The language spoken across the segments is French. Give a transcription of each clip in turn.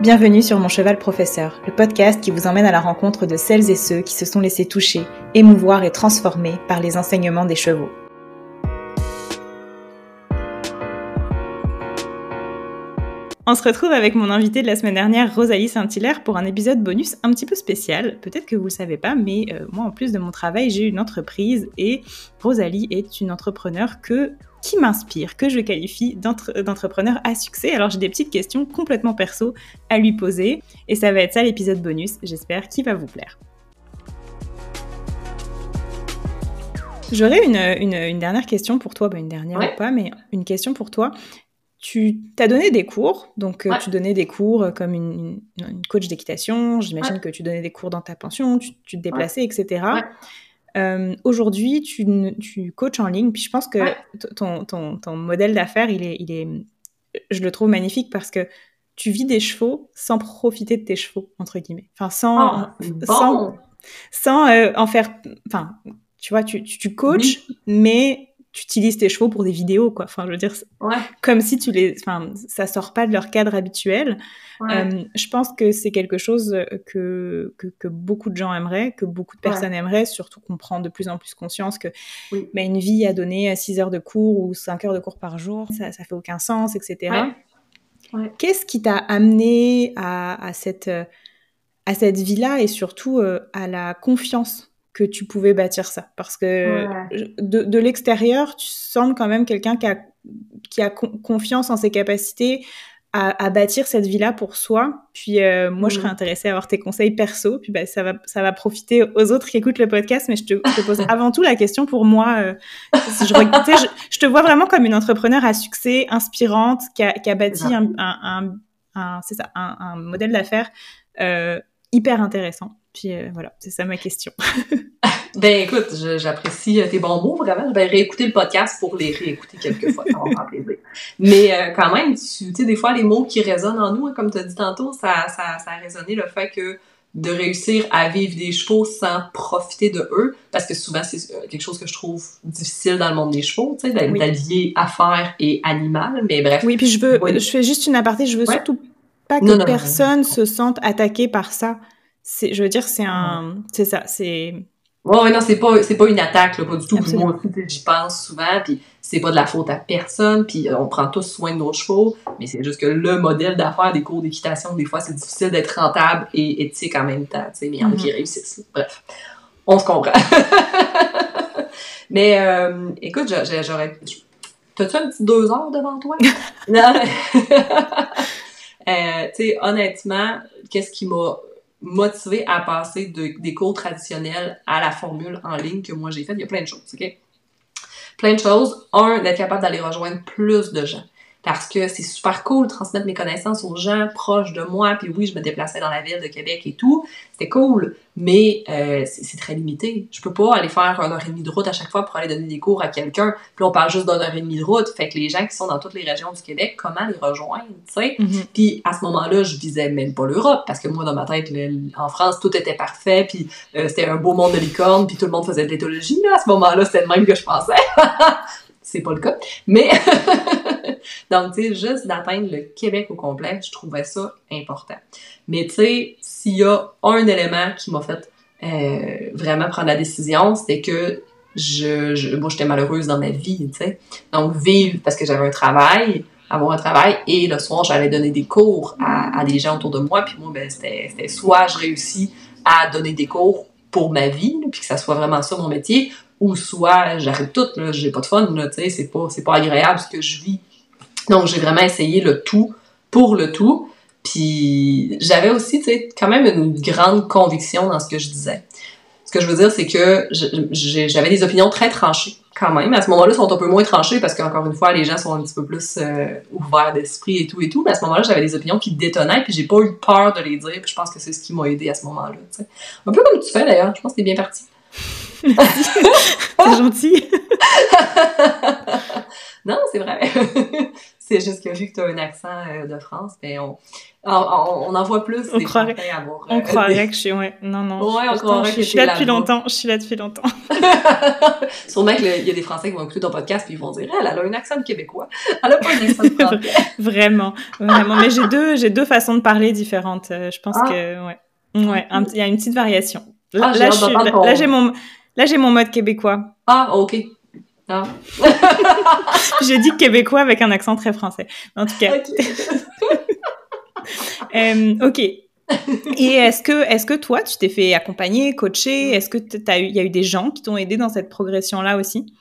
Bienvenue sur Mon Cheval Professeur, le podcast qui vous emmène à la rencontre de celles et ceux qui se sont laissés toucher, émouvoir et transformer par les enseignements des chevaux. On se retrouve avec mon invité de la semaine dernière, Rosalie Saint-Hilaire, pour un épisode bonus un petit peu spécial. Peut-être que vous ne le savez pas, mais euh, moi, en plus de mon travail, j'ai une entreprise et Rosalie est une entrepreneur que, qui m'inspire, que je qualifie d'entrepreneur à succès. Alors, j'ai des petites questions complètement perso à lui poser et ça va être ça l'épisode bonus. J'espère qu'il va vous plaire. J'aurais une, dernière question pour toi, bah, une dernière ou pas, mais une question pour toi tu t'as donné des cours, donc euh, tu donnais des cours euh, comme une, coach d'équitation, j'imagine que tu donnais des cours dans ta pension, tu, te déplaçais, etc. Euh, aujourd'hui, tu, tu coaches en ligne, puis je pense que ton, ton, ton, modèle d'affaires, il est, il est, je le trouve magnifique parce que tu vis des chevaux sans profiter de tes chevaux, entre guillemets. Enfin, sans, oh, sans, sans en faire, enfin, tu vois, tu, tu, coaches, mais tu utilises tes chevaux pour des vidéos, quoi. Enfin, je veux dire, comme si tu les, enfin, ça sort pas de leur cadre habituel. Euh, je pense que c'est quelque chose que, que, beaucoup de gens aimeraient, que beaucoup de personnes aimeraient, surtout qu'on prend de plus en plus conscience que bah, une vie à donner 6 heures de cours ou 5 heures de cours par jour, ça, ça fait aucun sens, etc. Qu'est-ce qui t'a amené à, à, cette, à cette vie-là et surtout euh, à la confiance? Que tu pouvais bâtir ça. Parce que de, l'extérieur, tu sembles quand même quelqu'un qui a, qui a confiance en ses capacités à, bâtir cette vie-là pour soi. Puis euh, moi, je serais intéressée à avoir tes conseils perso. Puis bah, ça, va, ça va profiter aux autres qui écoutent le podcast. Mais je te, pose avant tout la question pour moi. Euh, je, je, te vois vraiment comme une entrepreneur à succès, inspirante, qui a, qui a bâti un, un, un, ça, un, modèle d'affaires euh, hyper intéressant. Puis euh, voilà, c'est ça ma question. ben écoute, j'apprécie euh, tes bons mots, vraiment. Je vais réécouter le podcast pour les réécouter quelques fois, ça va me faire plaisir. Mais euh, quand même, tu sais, des fois, les mots qui résonnent en nous, hein, comme tu as dit tantôt, ça, ça, ça a résonné le fait que de réussir à vivre des chevaux sans profiter de eux, parce que souvent c'est quelque chose que je trouve difficile dans le monde des chevaux, tu sais, d'allier affaires et animal, mais bref. Oui, puis je veux, je fais juste une aparté, je veux surtout pas que personne se sente attaqué par ça c'est je veux dire c'est un c'est ça c'est ouais, non c'est pas c'est pas une attaque là, pas du tout. Moi j'y pense souvent puis c'est pas de la faute à personne puis euh, on prend tous soin de nos chevaux mais c'est juste que le modèle d'affaires des cours d'équitation des fois c'est difficile d'être rentable et éthique en même temps tu sais mais il y en a qui mm-hmm. réussissent bref. On se comprend. Mais euh, écoute j'aurais T'as-tu un petit deux heures devant toi? non, euh, tu sais, honnêtement, qu'est-ce qui m'a motivé à passer de, des cours traditionnels à la formule en ligne que moi j'ai faite. Il y a plein de choses, OK? Plein de choses. Un, d'être capable d'aller rejoindre plus de gens parce que c'est super cool de transmettre mes connaissances aux gens proches de moi. Puis oui, je me déplaçais dans la ville de Québec et tout. C'était cool, mais euh, c'est très limité. Je peux pas aller faire une heure et demie de route à chaque fois pour aller donner des cours à quelqu'un. Puis on parle juste d'une heure et demie de route. Fait que les gens qui sont dans toutes les régions du Québec, comment les rejoindre, tu sais? Mm-hmm. Puis à ce moment-là, je visais même pas l'Europe parce que moi, dans ma tête, en France, tout était parfait. Puis euh, c'était un beau monde de licorne. Puis tout le monde faisait de l'éthologie. À ce moment-là, c'était le même que je pensais. c'est pas le cas. Mais donc, tu sais, juste d'atteindre le Québec au complet, je trouvais ça important. Mais tu sais, s'il y a un élément qui m'a fait euh, vraiment prendre la décision, c'était que je, je moi, j'étais malheureuse dans ma vie, tu sais. Donc, vivre parce que j'avais un travail, avoir un travail, et le soir, j'allais donner des cours à, à des gens autour de moi, puis moi, ben, c'était soit je réussis à donner des cours pour ma vie, puis que ça soit vraiment ça mon métier, ou soit j'arrête tout, j'ai pas de fun, tu sais, c'est pas, c'est pas agréable ce que je vis. Donc, j'ai vraiment essayé le tout pour le tout. Puis, j'avais aussi, tu sais, quand même une grande conviction dans ce que je disais. Ce que je veux dire, c'est que j'avais des opinions très tranchées, quand même. À ce moment-là, sont un peu moins tranchées parce qu'encore une fois, les gens sont un petit peu plus euh, ouverts d'esprit et tout et tout. Mais à ce moment-là, j'avais des opinions qui détonnaient, puis j'ai pas eu peur de les dire. Puis je pense que c'est ce qui m'a aidé à ce moment-là. Un peu comme tu fais d'ailleurs. Je pense que t'es bien parti. c'est gentil. non, c'est vrai. C'est juste que vu que tu as un accent euh, de France, ben on, on, on, en voit plus. On croirait, avoir, on croirait que je suis, ouais, non, non. Ouais, on que je suis là depuis longtemps. Je suis là depuis longtemps. Sûrement qu'il y a des Français qui vont écouter ton podcast puis ils vont dire, elle, elle a un accent de québécois. Elle a pas un accent de français. vraiment, vraiment. Mais j'ai deux, j'ai deux façons de parler différentes. Euh, je pense ah. que, ouais. Ouais, il y a une petite variation. Là, ah, là j'ai mon, là, j'ai mon mode québécois. Ah, ok. Ah. j'ai dit québécois avec un accent très français. En tout cas. Euh, ok. Et est-ce que, est-ce que toi, tu t'es fait accompagner, coacher? Est-ce que il y a eu des gens qui t'ont aidé dans cette progression-là aussi?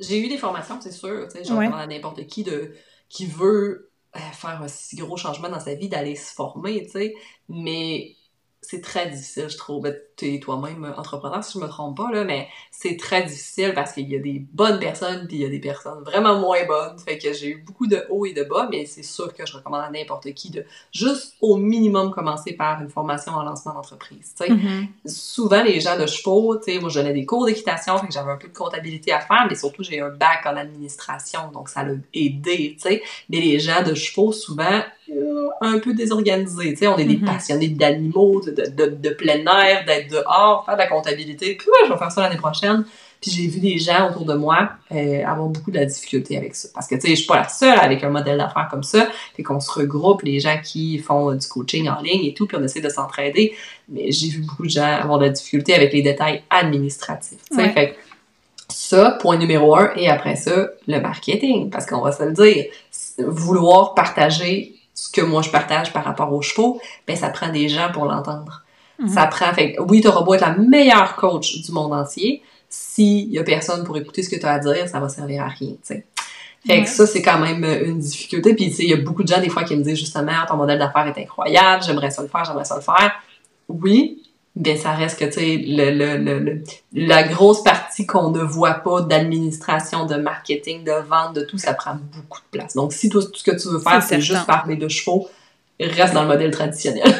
J'ai eu des formations, c'est sûr. Tu sais, genre à n'importe qui de qui veut euh, faire un si gros changement dans sa vie d'aller se former, tu sais. Mais c'est très difficile, je trouve. Tu es toi-même entrepreneur, si je me trompe pas, là, mais c'est très difficile parce qu'il y a des bonnes personnes puis il y a des personnes vraiment moins bonnes. Fait que j'ai eu beaucoup de hauts et de bas, mais c'est sûr que je recommande à n'importe qui de juste au minimum commencer par une formation en lancement d'entreprise. Mm-hmm. Souvent, les gens de chevaux, tu sais, moi, je donnais des cours d'équitation, fait que j'avais un peu de comptabilité à faire, mais surtout, j'ai un bac en administration, donc ça l'a aidé, tu sais. Mais les gens de chevaux, souvent, euh, un peu désorganisés, tu sais, on est des mm-hmm. passionnés d'animaux, de, de, de, plein air, d'être dehors, faire de la comptabilité, puis ouais, je vais faire ça l'année prochaine. Puis j'ai vu des gens autour de moi euh, avoir beaucoup de la difficulté avec ça. Parce que, tu sais, je suis pas la seule avec un modèle d'affaires comme ça. Fait qu'on se regroupe, les gens qui font du coaching en ligne et tout, puis on essaie de s'entraider. Mais j'ai vu beaucoup de gens avoir de la difficulté avec les détails administratifs. Tu sais, fait ça, point numéro un. Et après ça, le marketing. Parce qu'on va se le dire, vouloir partager ce que moi je partage par rapport aux chevaux, ben ça prend des gens pour l'entendre. Mhm. Ça prend, fait oui, t'auras beau être la meilleure coach du monde entier, s'il y a personne pour écouter ce que tu as à dire, ça va servir à rien, tu sais. Fait que ça, c'est quand même euh, une difficulté. Puis, tu sais, il y a beaucoup de gens, des fois, qui me disent justement, ton modèle d'affaires est incroyable, j'aimerais ça le faire, j'aimerais ça le faire. Oui, mais ça reste que, tu sais, le, le, le, la grosse partie qu'on ne voit pas d'administration, de marketing, de vente, de tout, ça prend beaucoup de place. Donc, si toi, tout ce que tu veux faire, c'est juste parler de chevaux, reste dans le modèle traditionnel.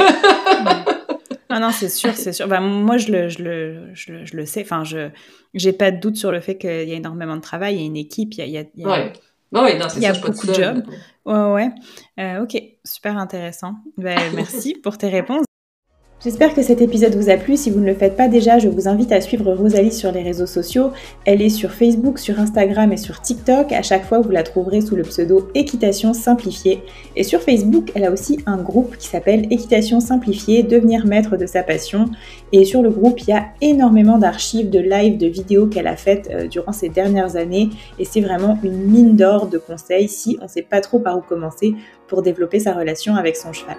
Ah non, c'est sûr, c'est sûr. Ben, moi, je le, je le, je le, je le sais. Enfin, je j'ai pas de doute sur le fait qu'il y a énormément de travail, il y a une équipe, il y a, il y a, il y a, ouais. ouais, non, il y a beaucoup de jobs. Ouais, ouais. Euh, ok, super intéressant. Ben, merci pour tes réponses. J'espère que cet épisode vous a plu. Si vous ne le faites pas déjà, je vous invite à suivre Rosalie sur les réseaux sociaux. Elle est sur Facebook, sur Instagram et sur TikTok. À chaque fois, vous la trouverez sous le pseudo Équitation Simplifiée. Et sur Facebook, elle a aussi un groupe qui s'appelle Équitation Simplifiée, devenir maître de sa passion. Et sur le groupe, il y a énormément d'archives, de lives, de vidéos qu'elle a faites euh, durant ces dernières années. Et c'est vraiment une mine d'or de conseils si on ne sait pas trop par où commencer pour développer sa relation avec son cheval.